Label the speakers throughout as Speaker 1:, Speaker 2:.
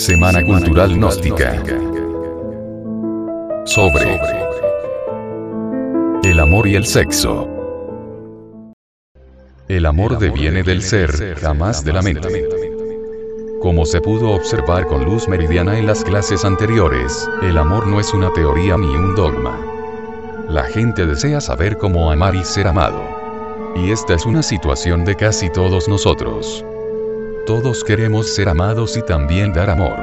Speaker 1: Semana Cultural Gnóstica. Sobre el amor y el sexo. El amor deviene del ser, jamás de la mente. Como se pudo observar con luz meridiana en las clases anteriores, el amor no es una teoría ni un dogma. La gente desea saber cómo amar y ser amado. Y esta es una situación de casi todos nosotros. Todos queremos ser amados y también dar amor.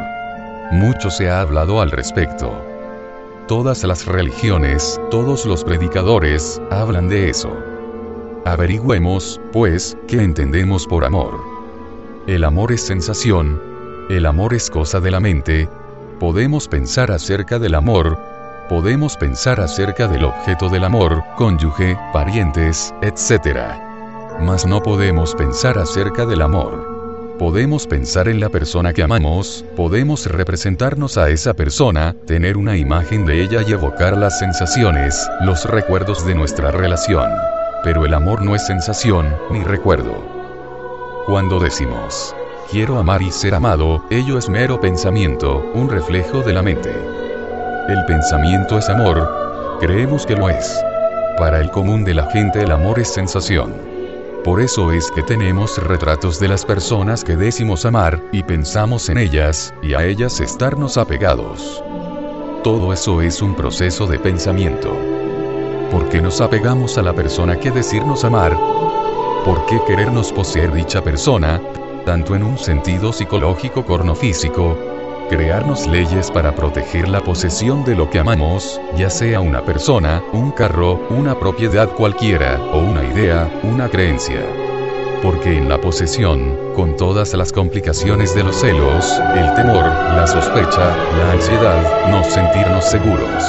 Speaker 1: Mucho se ha hablado al respecto. Todas las religiones, todos los predicadores, hablan de eso. Averigüemos, pues, qué entendemos por amor. El amor es sensación, el amor es cosa de la mente, podemos pensar acerca del amor, podemos pensar acerca del objeto del amor, cónyuge, parientes, etc. Mas no podemos pensar acerca del amor. Podemos pensar en la persona que amamos, podemos representarnos a esa persona, tener una imagen de ella y evocar las sensaciones, los recuerdos de nuestra relación. Pero el amor no es sensación, ni recuerdo. Cuando decimos, quiero amar y ser amado, ello es mero pensamiento, un reflejo de la mente. El pensamiento es amor, creemos que lo es. Para el común de la gente el amor es sensación. Por eso es que tenemos retratos de las personas que decimos amar, y pensamos en ellas, y a ellas estarnos apegados. Todo eso es un proceso de pensamiento. ¿Por qué nos apegamos a la persona que decirnos amar? ¿Por qué querernos poseer dicha persona, tanto en un sentido psicológico como físico, crearnos leyes para proteger la posesión de lo que amamos, ya sea una persona, un carro, una propiedad cualquiera, o una una creencia. Porque en la posesión, con todas las complicaciones de los celos, el temor, la sospecha, la ansiedad, no sentirnos seguros.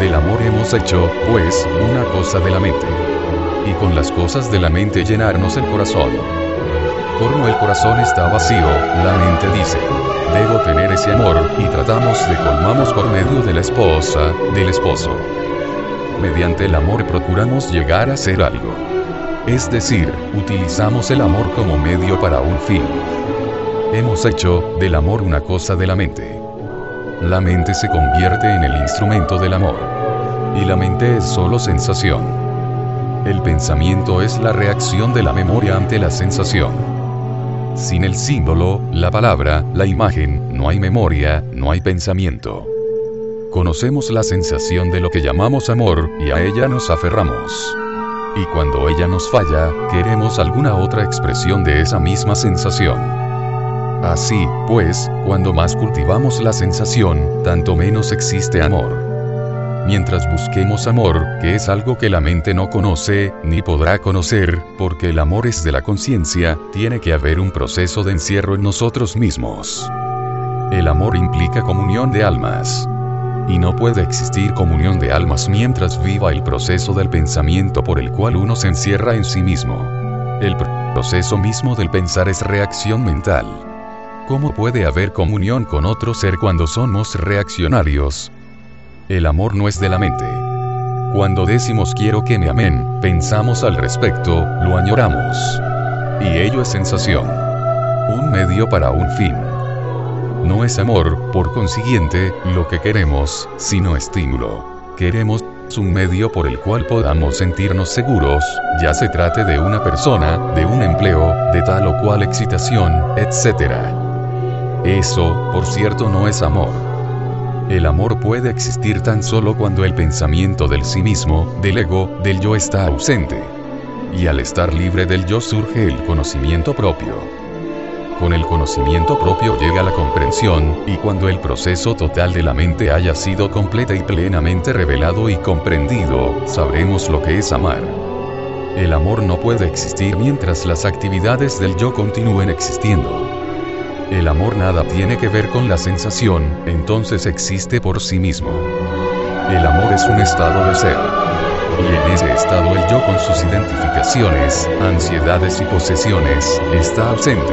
Speaker 1: Del amor hemos hecho, pues, una cosa de la mente. Y con las cosas de la mente llenarnos el corazón. Como el corazón está vacío, la mente dice, debo tener ese amor, y tratamos de colmamos por medio de la esposa, del esposo. Mediante el amor procuramos llegar a ser algo. Es decir, utilizamos el amor como medio para un fin. Hemos hecho del amor una cosa de la mente. La mente se convierte en el instrumento del amor. Y la mente es solo sensación. El pensamiento es la reacción de la memoria ante la sensación. Sin el símbolo, la palabra, la imagen, no hay memoria, no hay pensamiento. Conocemos la sensación de lo que llamamos amor, y a ella nos aferramos. Y cuando ella nos falla, queremos alguna otra expresión de esa misma sensación. Así, pues, cuando más cultivamos la sensación, tanto menos existe amor. Mientras busquemos amor, que es algo que la mente no conoce, ni podrá conocer, porque el amor es de la conciencia, tiene que haber un proceso de encierro en nosotros mismos. El amor implica comunión de almas. Y no puede existir comunión de almas mientras viva el proceso del pensamiento por el cual uno se encierra en sí mismo. El proceso mismo del pensar es reacción mental. ¿Cómo puede haber comunión con otro ser cuando somos reaccionarios? El amor no es de la mente. Cuando decimos quiero que me amen, pensamos al respecto, lo añoramos. Y ello es sensación. Un medio para un fin. No es amor, por consiguiente, lo que queremos, sino estímulo. Queremos un medio por el cual podamos sentirnos seguros, ya se trate de una persona, de un empleo, de tal o cual excitación, etc. Eso, por cierto, no es amor. El amor puede existir tan solo cuando el pensamiento del sí mismo, del ego, del yo está ausente. Y al estar libre del yo surge el conocimiento propio. Con el conocimiento propio llega la comprensión, y cuando el proceso total de la mente haya sido completa y plenamente revelado y comprendido, sabremos lo que es amar. El amor no puede existir mientras las actividades del yo continúen existiendo. El amor nada tiene que ver con la sensación, entonces existe por sí mismo. El amor es un estado de ser. Y en ese estado el yo con sus identificaciones, ansiedades y posesiones, está ausente.